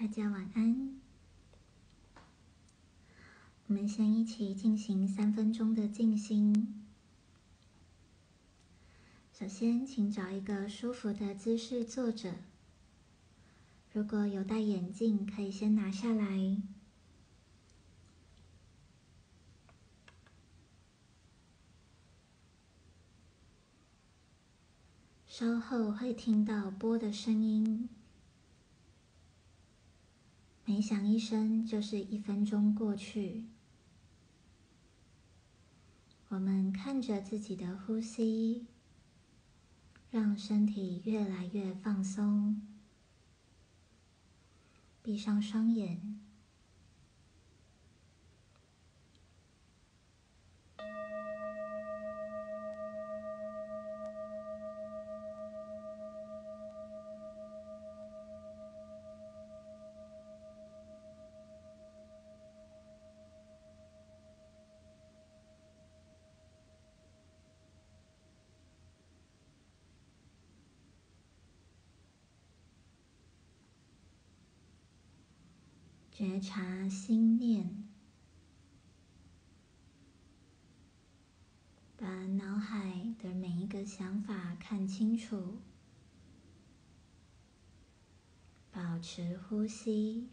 大家晚安。我们先一起进行三分钟的静心。首先，请找一个舒服的姿势坐着。如果有戴眼镜，可以先拿下来。稍后会听到波的声音，每响一声就是一分钟过去。我们看着自己的呼吸，让身体越来越放松。闭上双眼。觉察心念，把脑海的每一个想法看清楚，保持呼吸。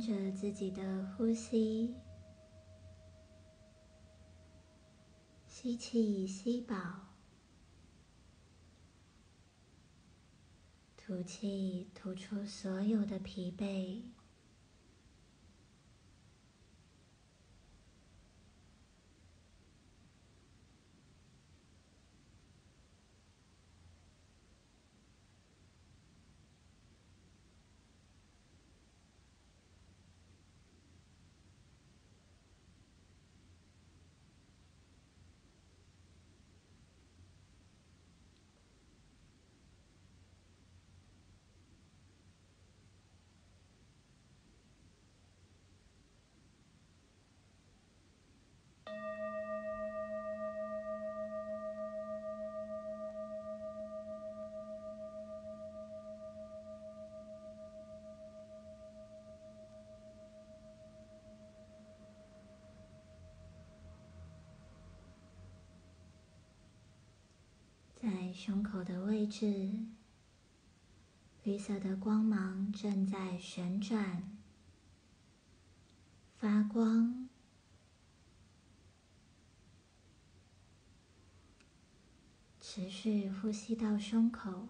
着自己的呼吸，吸气吸饱，吐气吐出所有的疲惫。在胸口的位置，绿色的光芒正在旋转、发光。持续呼吸到胸口。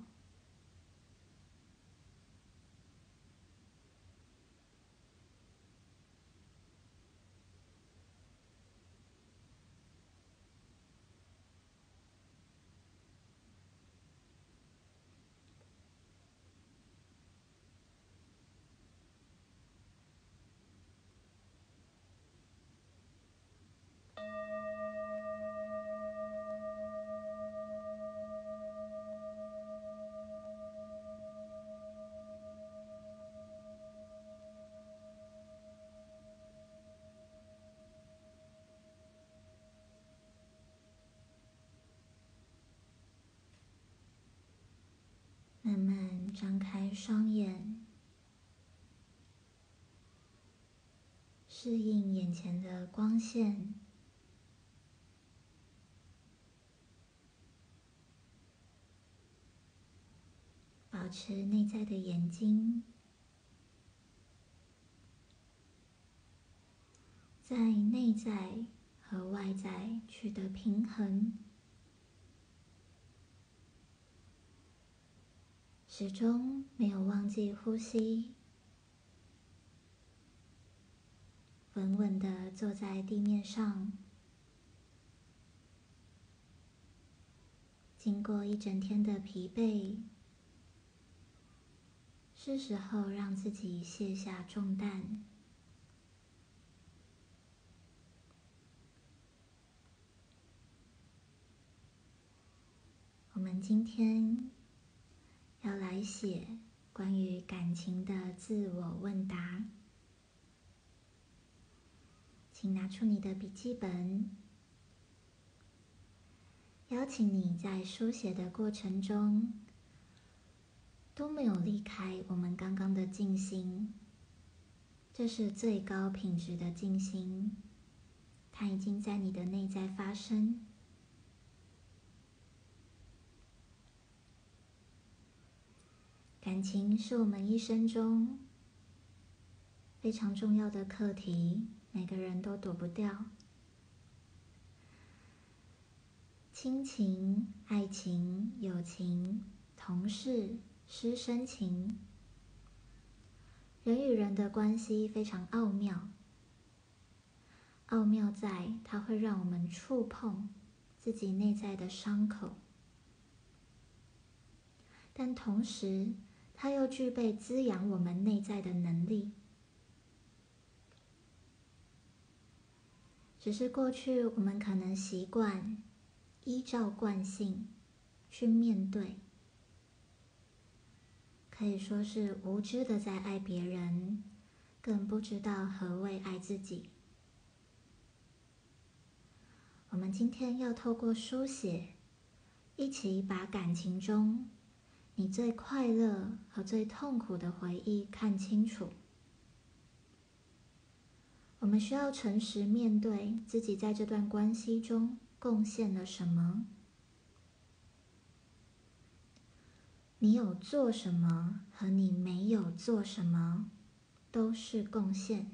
慢慢张开双眼，适应眼前的光线，保持内在的眼睛，在内在和外在取得平衡。始终没有忘记呼吸，稳稳的坐在地面上。经过一整天的疲惫，是时候让自己卸下重担。我们今天写关于感情的自我问答，请拿出你的笔记本，邀请你在书写的过程中都没有离开我们刚刚的静心，这是最高品质的静心，它已经在你的内在发生。感情是我们一生中非常重要的课题，每个人都躲不掉。亲情、爱情、友情、同事、师生情，人与人的关系非常奥妙。奥妙在它会让我们触碰自己内在的伤口，但同时。它又具备滋养我们内在的能力，只是过去我们可能习惯依照惯性去面对，可以说是无知的在爱别人，更不知道何谓爱自己。我们今天要透过书写，一起把感情中。你最快乐和最痛苦的回忆看清楚。我们需要诚实面对自己在这段关系中贡献了什么。你有做什么和你没有做什么，都是贡献。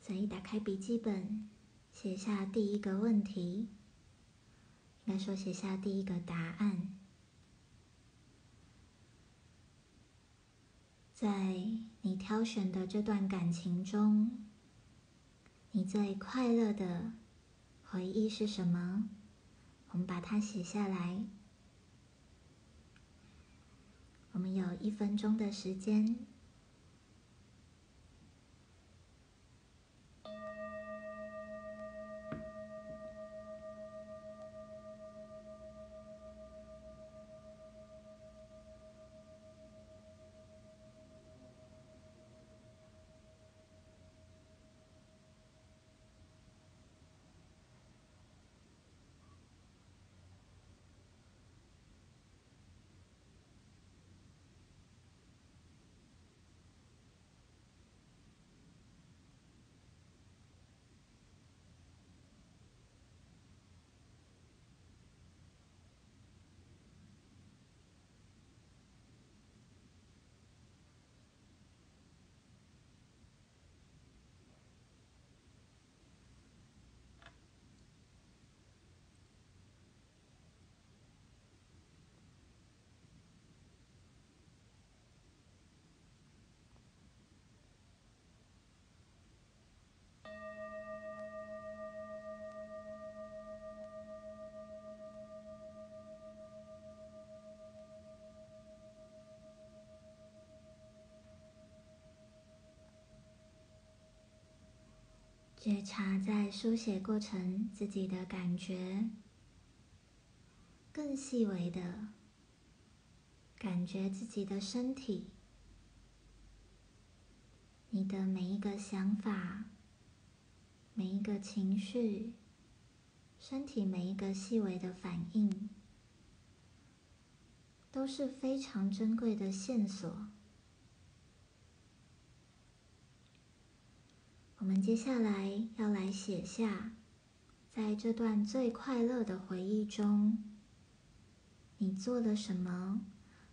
所以，打开笔记本，写下第一个问题。应该说，写下第一个答案。在你挑选的这段感情中，你最快乐的回忆是什么？我们把它写下来。我们有一分钟的时间。觉察在书写过程自己的感觉，更细微的感觉自己的身体，你的每一个想法，每一个情绪，身体每一个细微的反应，都是非常珍贵的线索。我们接下来要来写下，在这段最快乐的回忆中，你做了什么？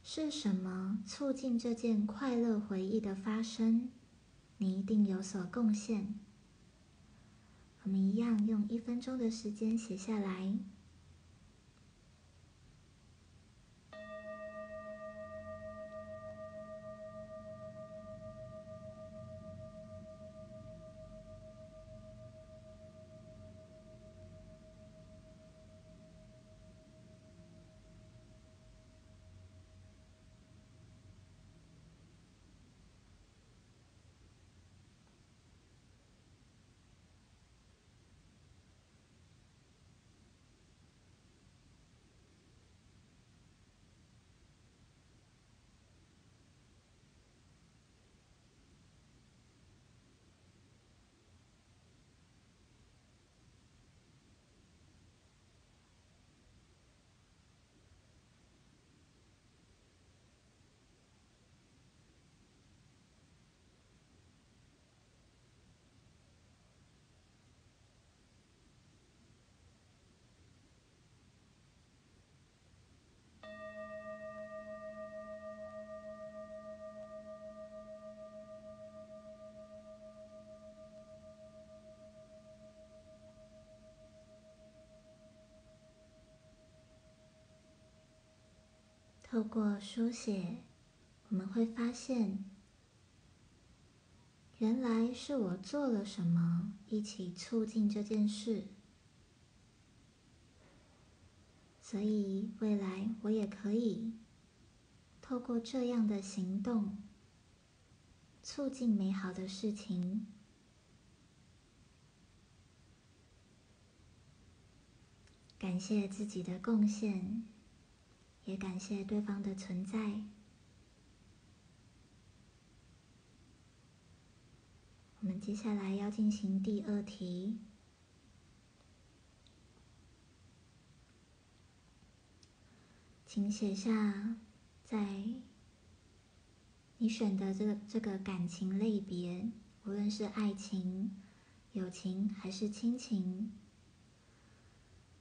是什么促进这件快乐回忆的发生？你一定有所贡献。我们一样用一分钟的时间写下来。透过书写，我们会发现，原来是我做了什么，一起促进这件事。所以，未来我也可以透过这样的行动，促进美好的事情。感谢自己的贡献，也感谢对方的存在。我们接下来要进行第二题。请写下，在你选的这个这个感情类别，无论是爱情、友情还是亲情，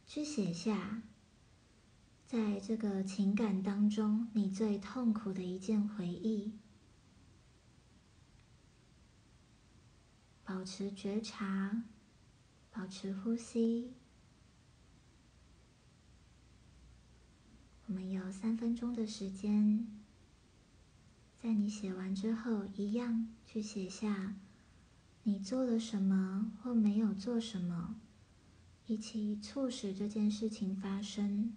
去写下，在这个情感当中你最痛苦的一件回忆。保持觉察，保持呼吸。我们有三分钟的时间，在你写完之后，一样去写下你做了什么或没有做什么，一起促使这件事情发生。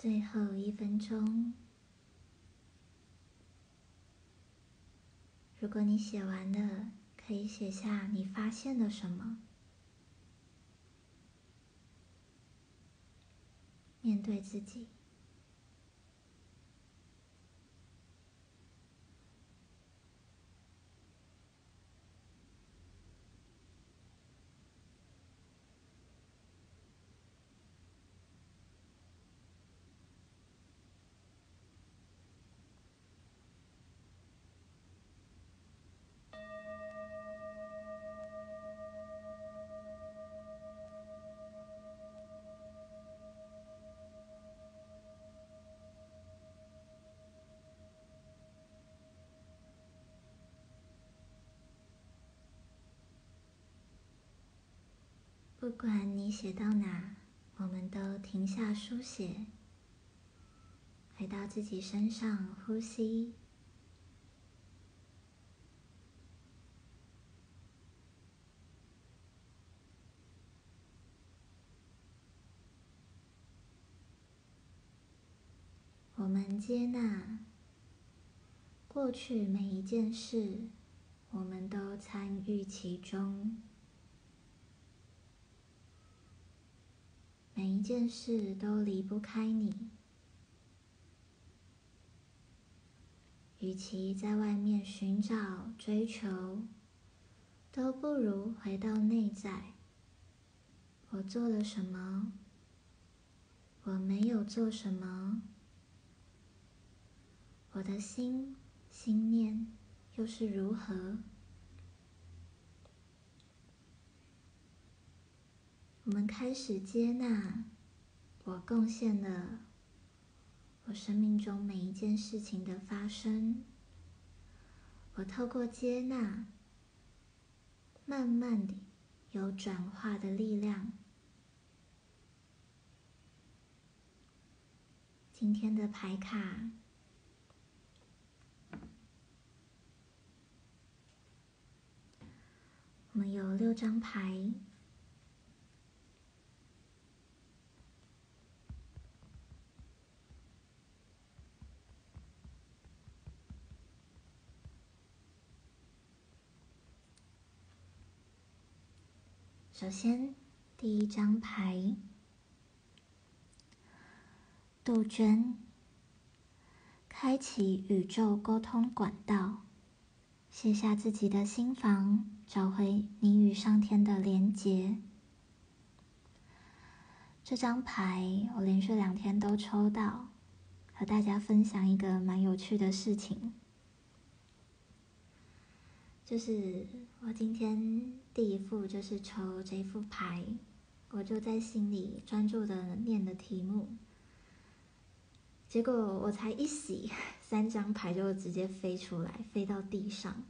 最后一分钟，如果你写完了，可以写下你发现了什么。面对自己。不管你写到哪我们都停下书写回到自己身上呼吸。我们接纳过去每一件事我们都参与其中。每一件事都离不开你。与其在外面寻找、追求，都不如回到内在。我做了什么？我没有做什么？我的心、心念又是如何？我们开始接纳，我贡献了我生命中每一件事情的发生。我透过接纳，慢慢的有转化的力量。今天的牌卡，我们有六张牌。首先，第一张牌，杜鹃，开启宇宙沟通管道，卸下自己的心房，找回你与上天的连结。这张牌我连续两天都抽到，和大家分享一个蛮有趣的事情。就是我今天第一副就是抽这副牌，我就在心里专注的念的题目，结果我才一洗，三张牌就直接飞出来，飞到地上。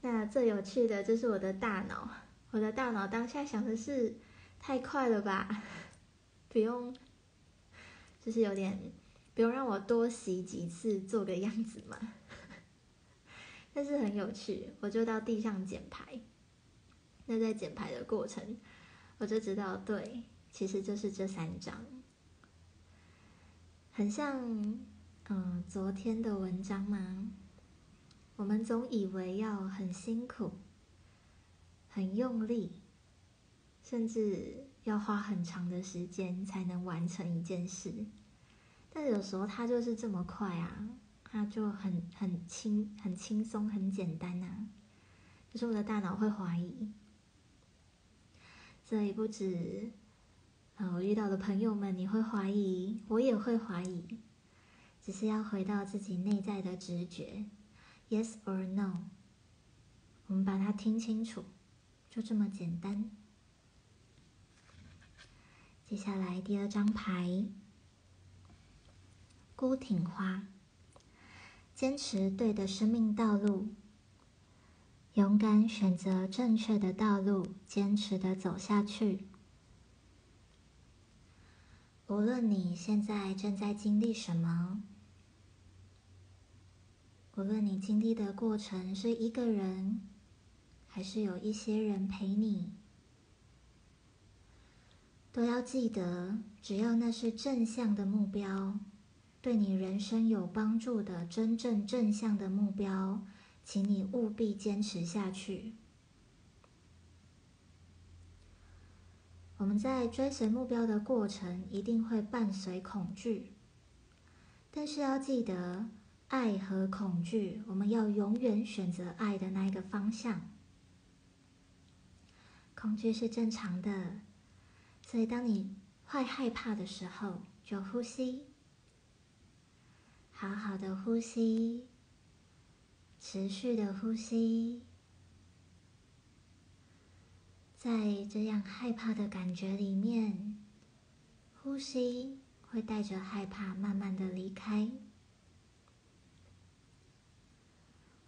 那最有趣的就是我的大脑，我的大脑当下想的是，太快了吧，不用，就是有点，不用让我多洗几次做个样子嘛。但是很有趣，我就到地上捡牌。那在捡牌的过程，我就知道，对，其实就是这三张，很像，嗯，昨天的文章吗？我们总以为要很辛苦、很用力，甚至要花很长的时间才能完成一件事，但有时候它就是这么快啊。那就很很轻、很轻松、很简单呐，就是我的大脑会怀疑，所以不止，呃，我遇到的朋友们，你会怀疑，我也会怀疑，只是要回到自己内在的直觉，yes or no，我们把它听清楚，就这么简单。接下来第二张牌，孤挺花。坚持对的生命道路，勇敢选择正确的道路，坚持的走下去。无论你现在正在经历什么，无论你经历的过程是一个人，还是有一些人陪你，都要记得，只要那是正向的目标。对你人生有帮助的真正正向的目标，请你务必坚持下去。我们在追随目标的过程，一定会伴随恐惧，但是要记得，爱和恐惧，我们要永远选择爱的那一个方向。恐惧是正常的，所以当你会害怕的时候，就呼吸。好好的呼吸，持续的呼吸，在这样害怕的感觉里面，呼吸会带着害怕慢慢的离开。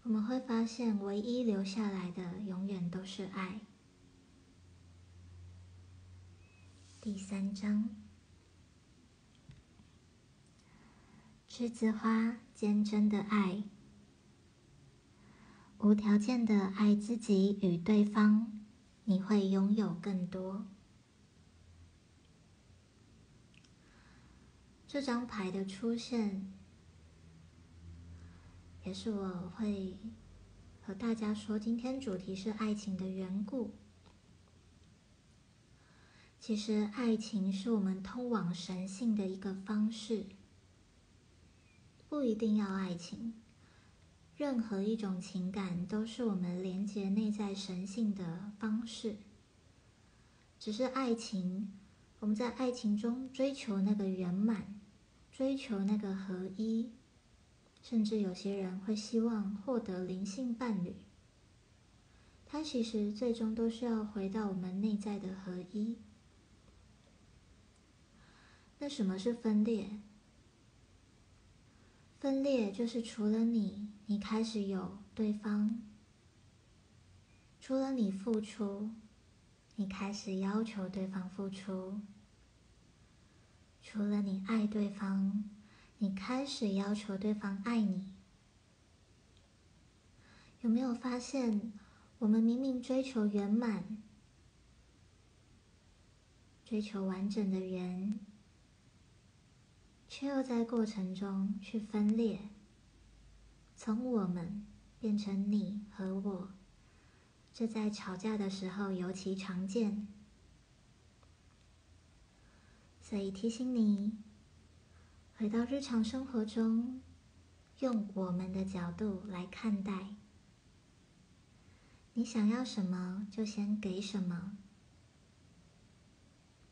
我们会发现，唯一留下来的永远都是爱。第三章。栀子花，坚贞的爱，无条件的爱自己与对方，你会拥有更多。这张牌的出现，也是我会和大家说今天主题是爱情的缘故。其实，爱情是我们通往神性的一个方式，不一定要爱情，任何一种情感都是我们连接内在神性的方式。只是爱情，我们在爱情中追求那个圆满，追求那个合一，甚至有些人会希望获得灵性伴侣。它其实最终都是要回到我们内在的合一。那什么是分裂？分裂就是除了你，你开始有对方；除了你付出，你开始要求对方付出；除了你爱对方，你开始要求对方爱你。有没有发现，我们明明追求圆满、追求完整的人？却又在过程中去分裂，从我们变成你和我，这在吵架的时候尤其常见。所以提醒你，回到日常生活中，用我们的角度来看待。你想要什么，就先给什么。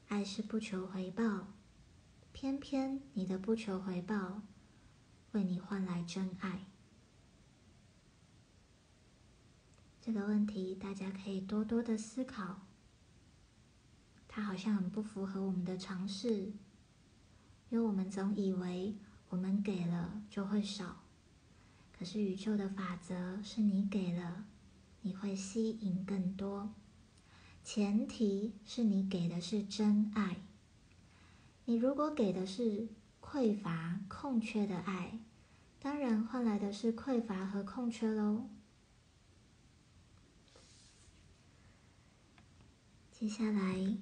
爱是不求回报。偏偏你的不求回报，为你换来真爱。这个问题大家可以多多的思考。它好像很不符合我们的常识，因为我们总以为我们给了就会少，可是宇宙的法则是你给了，你会吸引更多，前提是你给的是真爱。你如果给的是匮乏、空缺的爱，当然换来的是匮乏和空缺喽。接下来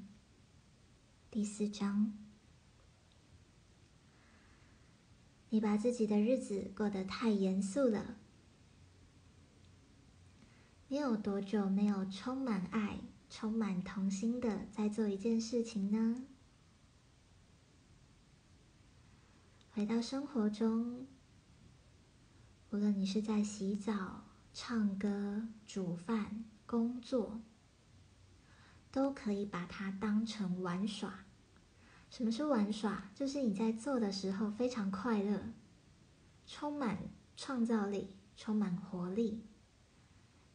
第四章，你把自己的日子过得太严肃了。你有多久没有充满爱、充满童心的在做一件事情呢？回到生活中，无论你是在洗澡、唱歌、煮饭、工作，都可以把它当成玩耍。什么是玩耍？就是你在做的时候非常快乐，充满创造力，充满活力，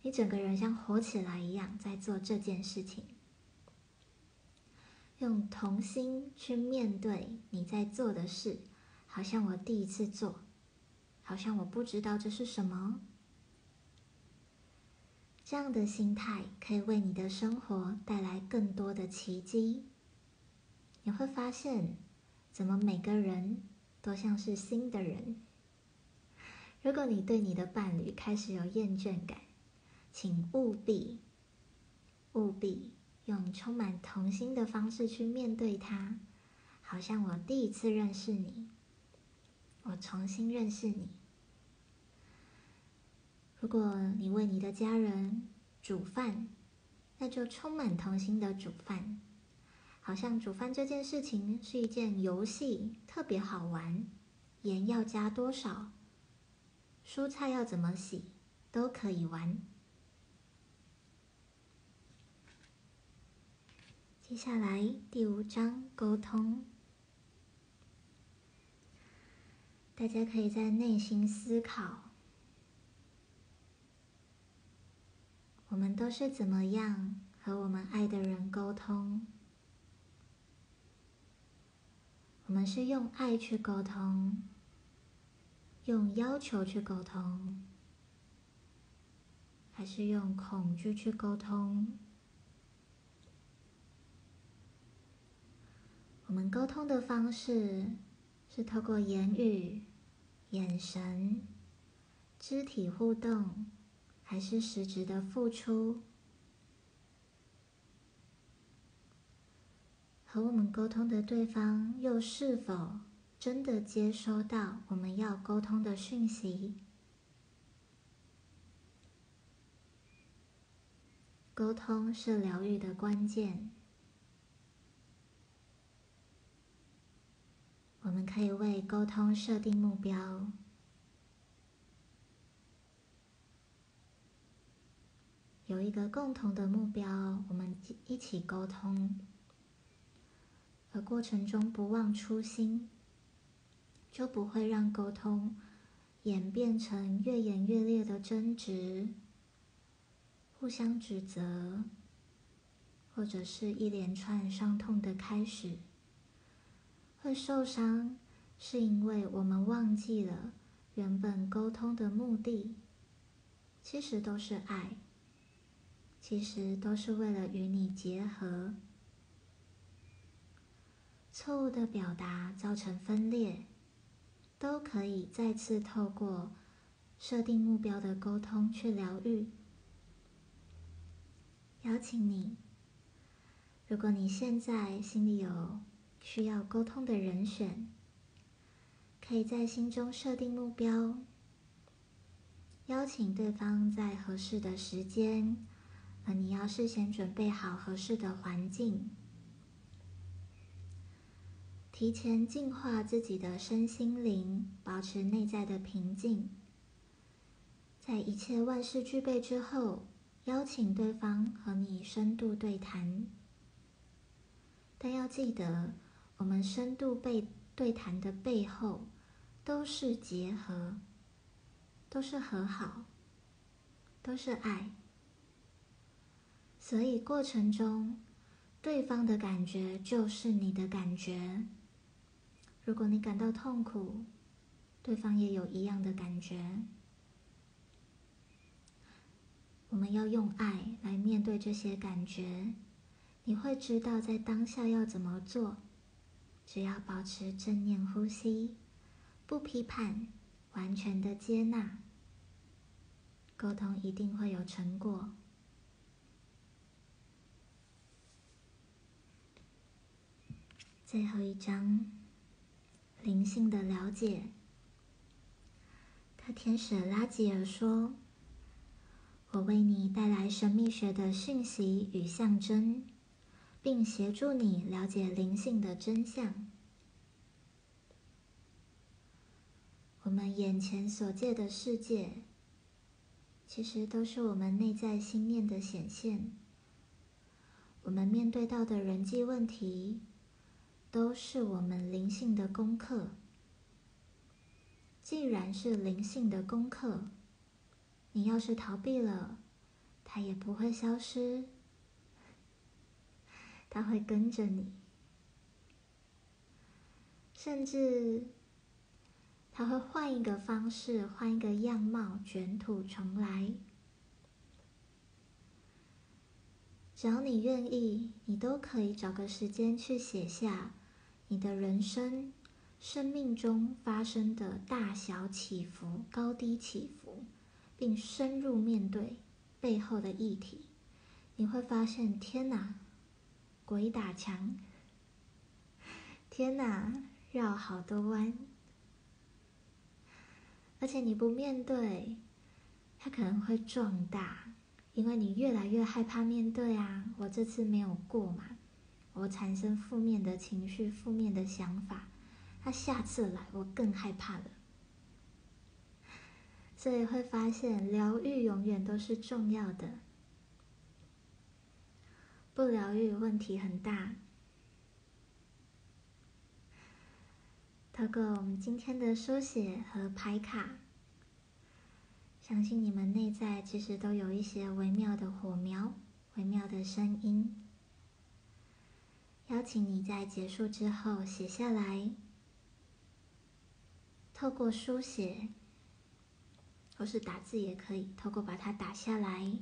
你整个人像活起来一样在做这件事情。用童心去面对你在做的事。好像我第一次做，好像我不知道这是什么。这样的心态可以为你的生活带来更多的奇迹。你会发现，怎么每个人都像是新的人。如果你对你的伴侣开始有厌倦感，请务必、务必用充满童心的方式去面对他，好像我第一次认识你。我重新认识你。如果你为你的家人煮饭，那就充满童心的煮饭，好像煮饭这件事情是一件游戏，特别好玩。盐要加多少，蔬菜要怎么洗，都可以玩。接下来第五章沟通。大家可以在内心思考：我们都是怎么样和我们爱的人沟通？我们是用爱去沟通，用要求去沟通，还是用恐惧去沟通？我们沟通的方式是透过言语。眼神、肢体互动，还是实质的付出，和我们沟通的对方又是否真的接收到我们要沟通的讯息。沟通是疗愈的关键。我们可以为沟通设定目标，有一个共同的目标，我们一起沟通。而过程中不忘初心，就不会让沟通演变成越演越烈的争执、互相指责，或者是一连串伤痛的开始。会受伤，是因为我们忘记了原本沟通的目的，其实都是爱，其实都是为了与你结合。错误的表达造成分裂，都可以再次透过设定目标的沟通去疗愈。邀请你，如果你现在心里有。需要沟通的人选，可以在心中设定目标，邀请对方在合适的时间，而你要事先准备好合适的环境，提前净化自己的身心灵，保持内在的平静。在一切万事俱备之后，邀请对方和你深度对谈，但要记得。我们深度被对谈的背后，都是结合，都是和好，都是爱。所以过程中，对方的感觉就是你的感觉。如果你感到痛苦，对方也有一样的感觉。我们要用爱来面对这些感觉，你会知道在当下要怎么做。只要保持正念呼吸，不批判，完全的接纳，沟通一定会有成果。最后一章，灵性的了解。大天使拉吉尔说：“我为你带来神秘学的讯息与象征。”并协助你了解灵性的真相。我们眼前所见的世界，其实都是我们内在心念的显现。我们面对到的人际问题，都是我们灵性的功课。既然是灵性的功课，你要是逃避了，它也不会消失。他会跟着你，甚至他会换一个方式，换一个样貌，卷土重来。只要你愿意，你都可以找个时间去写下你的人生、生命中发生的大小起伏、高低起伏，并深入面对背后的议题。你会发现，天哪！鬼打墙！天哪，绕好多弯，而且你不面对，它可能会壮大，因为你越来越害怕面对啊！我这次没有过嘛，我产生负面的情绪、负面的想法，他下次来我更害怕了。所以会发现，疗愈永远都是重要的。不疗愈问题很大。透过我们今天的书写和牌卡，相信你们内在其实都有一些微妙的火苗、微妙的声音。邀请你在结束之后写下来，透过书写或是打字也可以，透过把它打下来。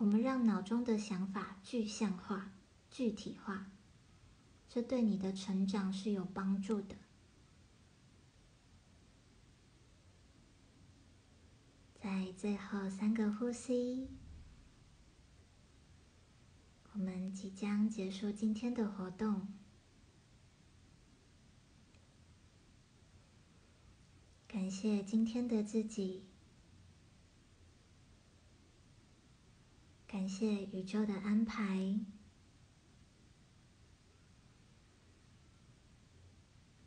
我们让脑中的想法具象化、具体化，这对你的成长是有帮助的。在最后三个呼吸，我们即将结束今天的活动。感谢今天的自己，感谢宇宙的安排，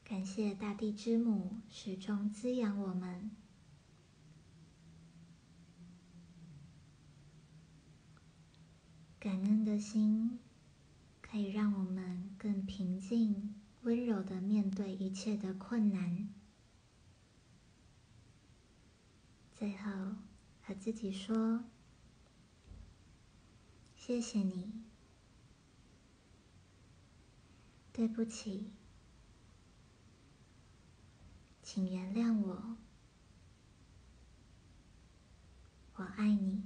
感谢大地之母始终滋养我们。感恩的心可以让我们更平静、温柔的面对一切的困难。最后，和自己说：“谢谢你，对不起，请原谅我，我爱你。”